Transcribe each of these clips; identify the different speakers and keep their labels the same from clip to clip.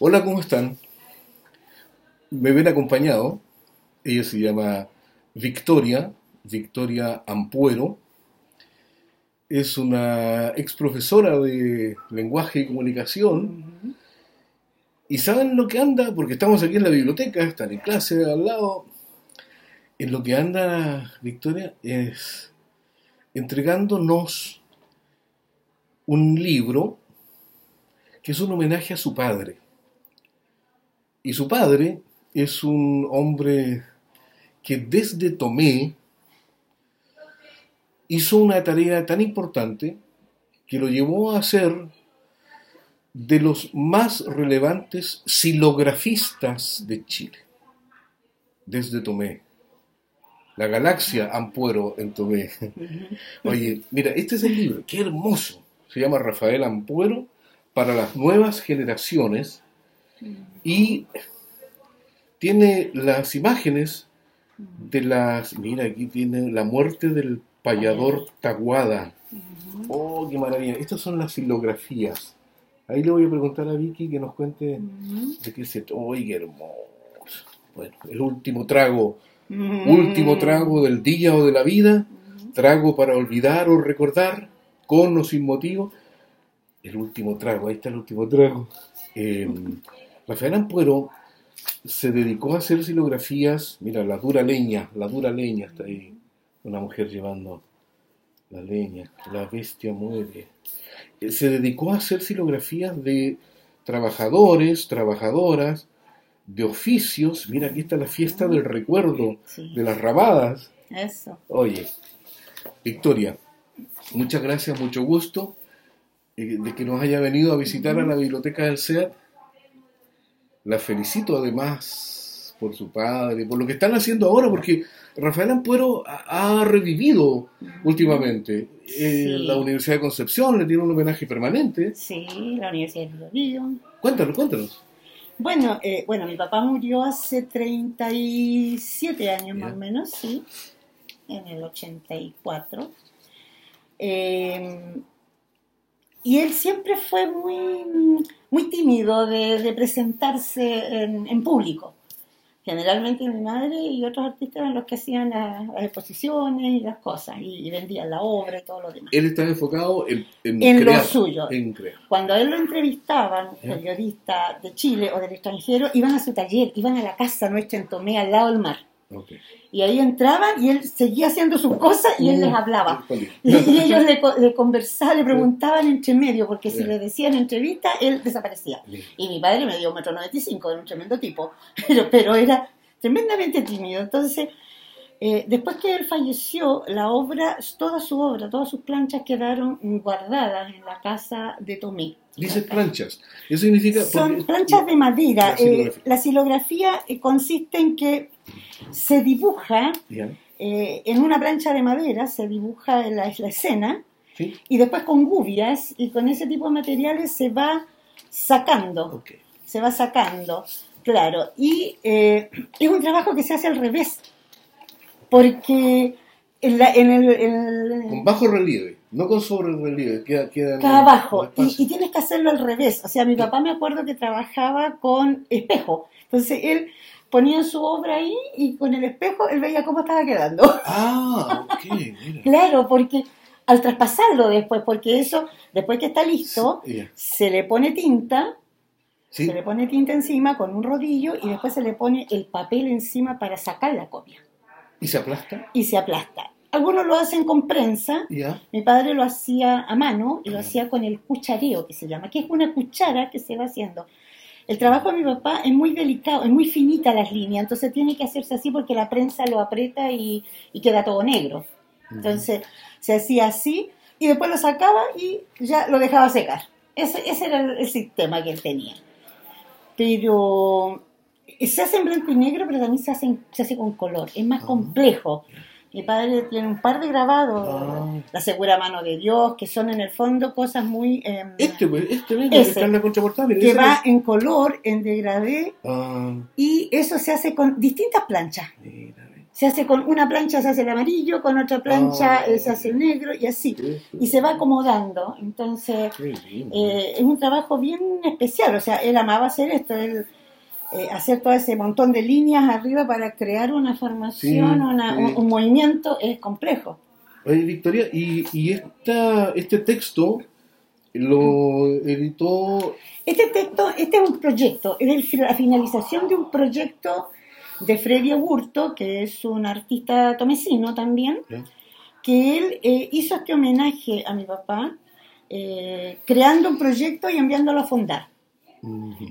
Speaker 1: Hola, ¿cómo están? Me ven acompañado. Ella se llama Victoria, Victoria Ampuero. Es una ex profesora de lenguaje y comunicación. ¿Y saben lo que anda? Porque estamos aquí en la biblioteca, están en clase al lado. En lo que anda Victoria es entregándonos un libro que es un homenaje a su padre. Y su padre es un hombre que desde Tomé hizo una tarea tan importante que lo llevó a ser de los más relevantes silografistas de Chile. Desde Tomé. La galaxia Ampuero en Tomé. Oye, mira, este es el libro, qué hermoso. Se llama Rafael Ampuero para las nuevas generaciones y tiene las imágenes de las. Mira, aquí tiene la muerte del payador Taguada. Oh, qué maravilla. Estas son las silografías. Ahí le voy a preguntar a Vicky que nos cuente de qué se. ¡Oh, qué hermoso! Bueno, el último trago. Último trago del día o de la vida. Trago para olvidar o recordar, con o sin motivo. El último trago, ahí está el último trago. Eh, Rafael Ampuero se dedicó a hacer silografías, mira, la dura leña, la dura leña está ahí, una mujer llevando la leña, la bestia muere. Eh, se dedicó a hacer silografías de trabajadores, trabajadoras, de oficios. Mira, aquí está la fiesta del recuerdo de las rabadas.
Speaker 2: Eso.
Speaker 1: Oye, Victoria, muchas gracias, mucho gusto eh, de que nos haya venido a visitar a la biblioteca del SEAT la felicito además por su padre, por lo que están haciendo ahora, porque Rafael Ampuero ha, revivido últimamente. Eh, la Universidad de Concepción le tiene un homenaje permanente.
Speaker 2: Sí, la Universidad de Río.
Speaker 1: Cuéntanos, cuéntanos.
Speaker 2: Bueno, eh, bueno, mi papá murió hace 37 años más o menos, sí, en el 84. Eh, y él siempre fue muy, muy tímido de, presentarse en, público. Generalmente mi madre y otros artistas eran los que hacían las, exposiciones y las cosas, y, vendían la obra y todo lo demás.
Speaker 1: Él estaba enfocado en,
Speaker 2: en, lo suyo. Cuando a él lo entrevistaban, periodistas de Chile o del extranjero, iban a su taller, iban a la casa nuestra en Tomé, al lado del mar. Y ahí entraban y él seguía haciendo sus cosas y él les hablaba. Y, ellos le, conversaban, le preguntaban entre medio, porque si le decían entrevista, él desaparecía. Y mi padre me dio un metro noventa y cinco, era un tremendo tipo, pero, pero era tremendamente tímido. Entonces, eh, después que él falleció, la obra, toda su obra, todas sus planchas quedaron guardadas en la casa de Tomé.
Speaker 1: Dice planchas. Eso significa.
Speaker 2: Son planchas de madera. La eh, silografía, eh, consiste en que se dibuja en una plancha de madera, se dibuja la, la escena, y después con gubias y con ese tipo de materiales se va sacando. Se va sacando, claro. Y es un trabajo que se hace al revés porque en, el,
Speaker 1: Con bajo relieve, no con sobre relieve, queda,
Speaker 2: queda, abajo. Y, tienes que hacerlo al revés. O sea, mi papá me acuerdo que trabajaba con espejo. Entonces él ponía su obra ahí y con el espejo él veía cómo estaba quedando.
Speaker 1: Ah, ok.
Speaker 2: claro, porque al traspasarlo después, porque eso, después que está listo, se le pone tinta, se le pone tinta encima con un rodillo y después se le pone el papel encima para sacar la copia.
Speaker 1: ¿Y se aplasta?
Speaker 2: Y se aplasta. Algunos lo hacen con prensa. Mi padre lo hacía a mano y lo hacía con el cuchareo, que se llama, que es una cuchara que se va haciendo. El trabajo de mi papá es muy delicado, es muy finita las líneas, entonces tiene que hacerse así porque la prensa lo aprieta y, queda todo negro. Entonces se hacía así y después lo sacaba y ya lo dejaba secar. Ese, ese era el, el sistema que él tenía. Pero se hace en blanco y negro, pero también se hace, se hace con color. Es más complejo. Mi padre tiene un par de grabados, ah. La Segura Mano de Dios, que son en el fondo cosas muy...
Speaker 1: Eh, este, pues, este mismo, está en la contraportada.
Speaker 2: Que va en color, en degradé, ah. y eso se hace con distintas planchas. Se hace con una plancha, se hace el amarillo, con otra plancha ah. se hace el negro, y así. Y se va acomodando. Entonces, eh, es un trabajo bien especial. O sea, él amaba hacer esto, él eh, hacer todo ese montón de líneas arriba para crear una formación, Un, movimiento, es complejo.
Speaker 1: Oye, Victoria, y, y esta, este texto lo editó...
Speaker 2: Este texto, este es un proyecto, es la finalización de un proyecto de Freddy Aburto, que es un artista tomesino también, que él eh, hizo este homenaje a mi papá, eh, creando un proyecto y enviándolo a fondar.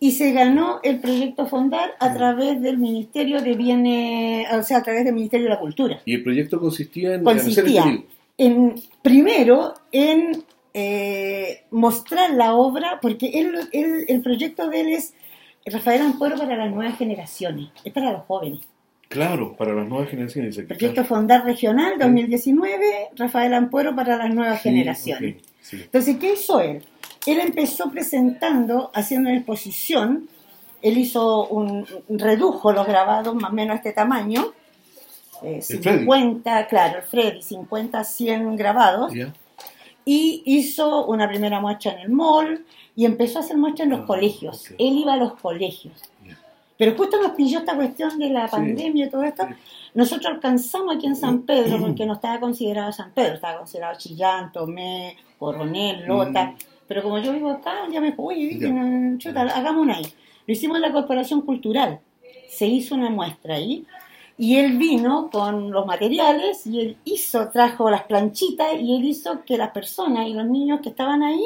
Speaker 2: Y se ganó el proyecto Fondar a través del Ministerio de Bienes, o sea, a través del Ministerio de la Cultura.
Speaker 1: ¿Y el proyecto consistía en,
Speaker 2: consistía en primero en eh, mostrar la obra, porque él, el proyecto de él es Rafael Ampuero para las nuevas generaciones, es para los jóvenes.
Speaker 1: Claro, para las nuevas generaciones.
Speaker 2: Proyecto Fondar Regional 2019, Rafael Ampuero para las nuevas generaciones. Entonces, ¿qué hizo él? Él empezó presentando, haciendo una exposición, él hizo un, redujo los grabados más o menos a este tamaño, 50, eh, claro, Freddy, 50 100 grabados, y hizo una primera muestra en el mall y empezó a hacer muestras en los ah, colegios. Él iba a los colegios. Pero justo nos pilló esta cuestión de la pandemia y todo esto. Nosotros alcanzamos aquí en San Pedro, porque no estaba considerado San Pedro, estaba considerado Chillán, Tomé, Coronel, Lota. Mm. Pero como yo vivo acá, ya me dijo, oye, chuta, hagamos una ahí. Lo hicimos en la Corporación Cultural. Se hizo una muestra ahí. Y él vino con los materiales y él hizo, trajo las planchitas y él hizo que las personas y los niños que estaban ahí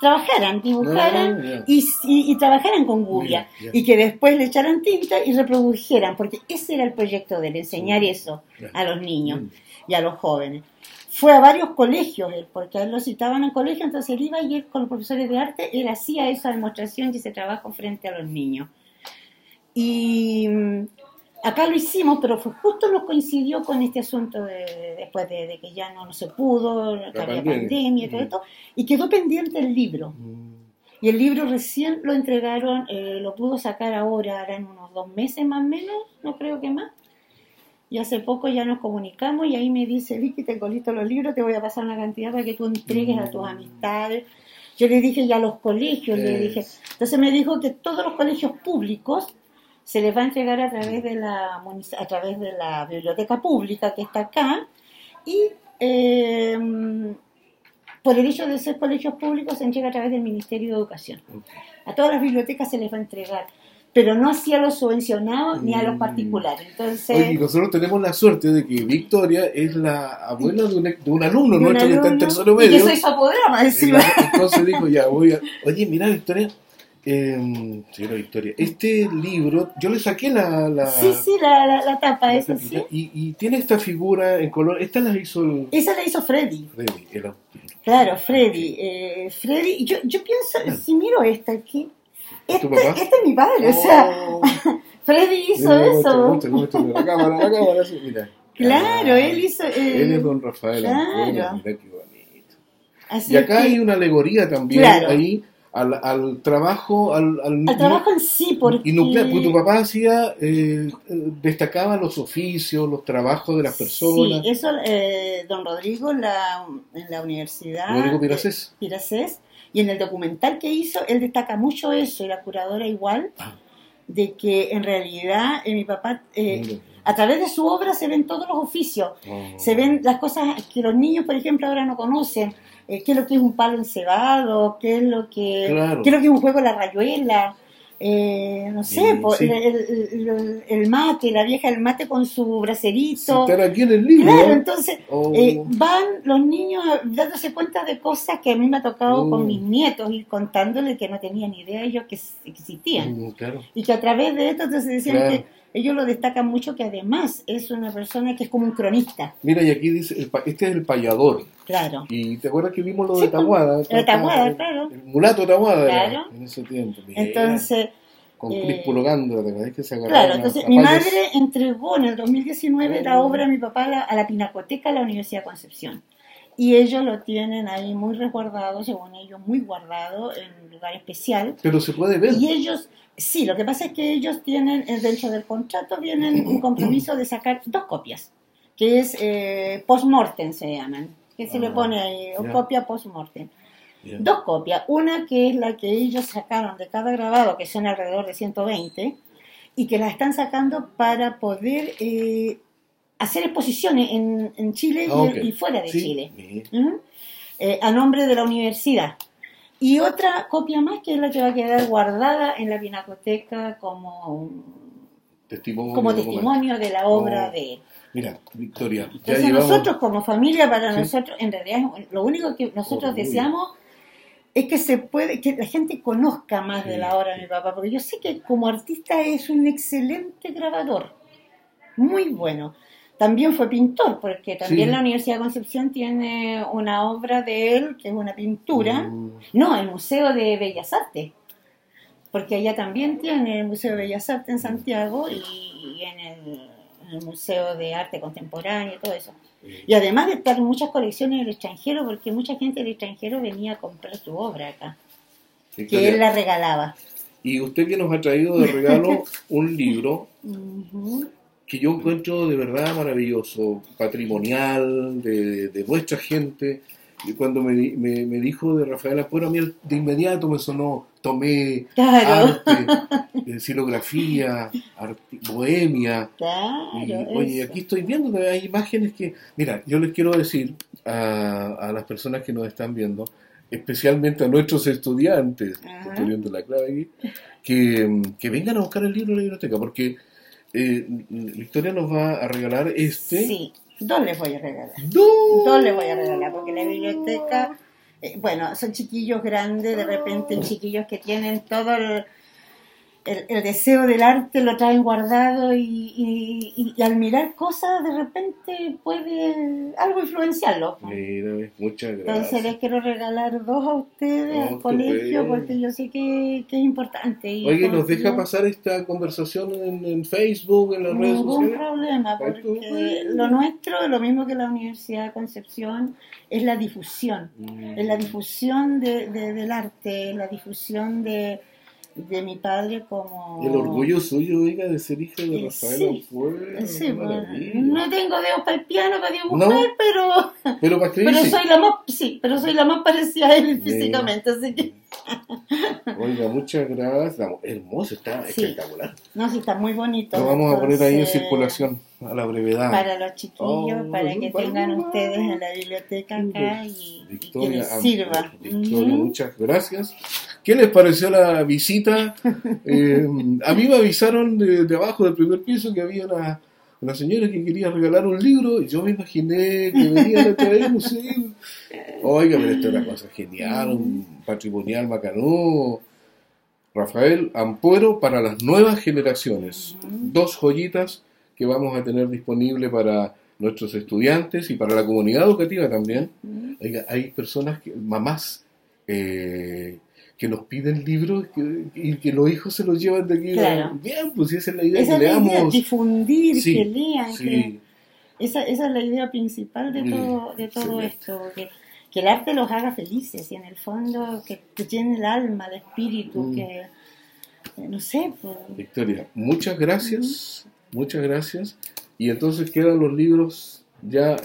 Speaker 2: trabajaran, dibujaran ah, y, trabajaran con guria y que después le echaran tinta y reprodujeran, porque ese era el proyecto de él, enseñar eso a los niños y a los jóvenes. Fue a varios colegios porque a él lo citaban en colegio, entonces él iba y él con los profesores de arte, él hacía esa demostración y ese trabajo frente a los niños. Y acá lo hicimos, pero fue justo nos coincidió con este asunto de, después de, que ya no, se pudo, que había pandemia y todo mm. esto, y quedó pendiente el libro. Mm. Y el libro recién lo entregaron, eh, lo pudo sacar ahora, ahora en unos dos meses más o menos, no creo que más. Y hace poco ya nos comunicamos y ahí me dice, Vicky, tengo listos los libros, te voy a pasar una cantidad para que tú entregues a tus mm. amistades. Yo le dije ya a los colegios, le dije. Entonces me dijo que todos los colegios públicos se les va a entregar a través de la, a través de la biblioteca pública que está acá y em, por el hecho de ser colegios públicos se entrega a través del Ministerio de Educación. A todas las bibliotecas se les va a entregar pero no hacía a los subvencionados ni a los mm. particulares. Entonces,
Speaker 1: Oye, nosotros tenemos la suerte de que Victoria es la abuela de un, de un alumno nuestro que está en tercero medio.
Speaker 2: Y yo soy su apoderada,
Speaker 1: Entonces dijo, ya, voy a... Oye, mira, Victoria, eh, señora Victoria, este libro, yo le saqué la... la
Speaker 2: sí, sí, la, la, tapa, esa, sí.
Speaker 1: Y, y, tiene esta figura en color, esta la hizo... El...
Speaker 2: Esa la hizo Freddy. Claro, Freddy. Eh, Freddy, yo, yo pienso, si miro esta aquí este, este, es mi padre, o sea, oh. Freddy hizo eso.
Speaker 1: la cámara, la cámara, mira.
Speaker 2: Claro, él hizo.
Speaker 1: Eh, él es don Rafael. Claro. mira qué bonito. Así y acá hay una alegoría también ahí al, al, trabajo al,
Speaker 2: al, al trabajo en sí porque
Speaker 1: y nuclear porque tu papá hacía eh, destacaba los oficios los trabajos de las personas.
Speaker 2: sí eso eh, don Rodrigo en la, en la universidad
Speaker 1: Rodrigo Piracés
Speaker 2: Piracés y en el documental que hizo, él destaca mucho eso, y la curadora igual, ah. de que en realidad eh, mi papá, eh, a través de su obra se ven todos los oficios, oh. se ven las cosas que los niños, por ejemplo, ahora no conocen, eh, qué es lo que es un palo encebado, qué es lo que, qué es lo que es un juego de la rayuela, eh, no sé, el, mate, la vieja el mate con su bracerito.
Speaker 1: aquí en el libro.
Speaker 2: Claro, entonces oh. eh, van los niños dándose cuenta de cosas que a mí me ha tocado con oh. mis nietos y contándole que no tenían idea ellos que existían.
Speaker 1: Mm,
Speaker 2: y que a través de esto entonces decían que ellos lo destacan mucho que además es una persona que es como un cronista.
Speaker 1: Mira, y aquí dice, este es el payador.
Speaker 2: Claro.
Speaker 1: Y te acuerdas que vimos lo de Tahuada.
Speaker 2: El Tahuada, claro.
Speaker 1: El mulato Tahuada en ese tiempo.
Speaker 2: Entonces,
Speaker 1: con eh, que se
Speaker 2: Claro, entonces mi madre entregó en el 2019 la obra de mi papá a la, Pinacoteca de la Universidad de Concepción. Y ellos lo tienen ahí muy resguardado, según ellos, muy guardado en un lugar especial.
Speaker 1: Pero se puede ver.
Speaker 2: Y ellos, sí, lo que pasa es que ellos tienen, dentro del contrato, vienen un compromiso de sacar dos copias, que es eh, post-mortem se llaman, que se le ah, pone ahí, o copia post-mortem. Dos copias, una que es la que ellos sacaron de cada grabado, que son alrededor de 120, y que la están sacando para poder eh, hacer exposiciones en, en Chile y, fuera de Chile, eh, a nombre de la universidad. Y otra copia más que es la que va a quedar guardada en la pinacoteca como testimonio, como testimonio de la obra oh. de él.
Speaker 1: Mira, Victoria.
Speaker 2: Entonces nosotros como familia, para nosotros, en realidad lo único que nosotros deseamos es que se puede, que la gente conozca más de la obra de mi papá, porque yo sé que como artista es un excelente grabador, muy bueno. También fue pintor, porque también la Universidad de Concepción tiene una obra de él, que es una pintura, mm. no, el Museo de Bellas Artes, porque allá también tiene el Museo de Bellas Artes en Santiago y en el, Museo de Arte Contemporáneo y todo eso. Y además de estar muchas colecciones del extranjero, porque mucha gente del extranjero venía a comprar su obra acá, que él la regalaba.
Speaker 1: Y usted que nos ha traído de regalo un libro que yo encuentro de verdad maravilloso, patrimonial, de, de nuestra gente, y cuando me, me, me, dijo de Rafael Apuero, a mí de inmediato me sonó, tomé arte, silografía, bohemia. oye, aquí estoy viendo hay imágenes que... Mira, yo les quiero decir a, a las personas que nos están viendo, especialmente a nuestros estudiantes, la clave que, que, vengan a buscar el libro en la biblioteca, porque eh, Victoria nos va a regalar este...
Speaker 2: Sí. Dos les voy a regalar. Dos. Les voy a regalar, porque la biblioteca, eh, bueno, son chiquillos grandes, de repente chiquillos que tienen todo el el, deseo del arte lo traen guardado y, al mirar cosas de repente puede algo influenciarlo.
Speaker 1: Mira, muchas gracias.
Speaker 2: Entonces les quiero regalar dos a ustedes al colegio porque yo sé que, es importante.
Speaker 1: Oye, ¿nos deja pasar esta conversación en, Facebook, en las redes sociales?
Speaker 2: Ningún problema, porque lo nuestro, lo mismo que la Universidad de Concepción, es la difusión. Mm. Es la difusión de, del arte, la difusión de de mi padre como...
Speaker 1: El orgullo suyo, oiga, de ser hijo de Rafael sí, fue
Speaker 2: sí, no tengo dedos para el piano, para dibujar, pero... Pero para escribir, Pero soy la más, sí, pero soy la más parecida a él físicamente, así que...
Speaker 1: Oiga, muchas gracias. Hermoso, está espectacular.
Speaker 2: No, sí, está muy bonito.
Speaker 1: Lo vamos a poner ahí en circulación a la brevedad.
Speaker 2: Para los chiquillos, oh, para que tengan ustedes en la biblioteca acá y, que les sirva.
Speaker 1: Victoria, muchas gracias. ¿Qué les pareció la visita? Eh, a mí me avisaron de, abajo del primer piso que había una, señora que quería regalar un libro y yo me imaginé que venía a traer, no sé. Oiga, pero esto es una cosa genial, un patrimonial macanú. Rafael Ampuero para las nuevas generaciones. Dos joyitas que vamos a tener disponible para nuestros estudiantes y para la comunidad educativa también. Oiga, hay personas, que, mamás, eh, que nos piden libros y que los hijos se los llevan de aquí. Bien, pues esa es la idea
Speaker 2: esa que leamos. difundir, que lean. esa, esa, es la idea principal de todo, de todo esto. Que, que, el arte los haga felices y en el fondo que, que tiene el alma, el espíritu, mm. que eh, no sé. Pues.
Speaker 1: Victoria, muchas gracias, muchas gracias. Y entonces quedan los libros ya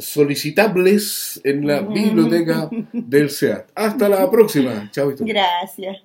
Speaker 1: solicitables en la biblioteca del SEAT. Hasta la próxima. Chao.
Speaker 2: Gracias.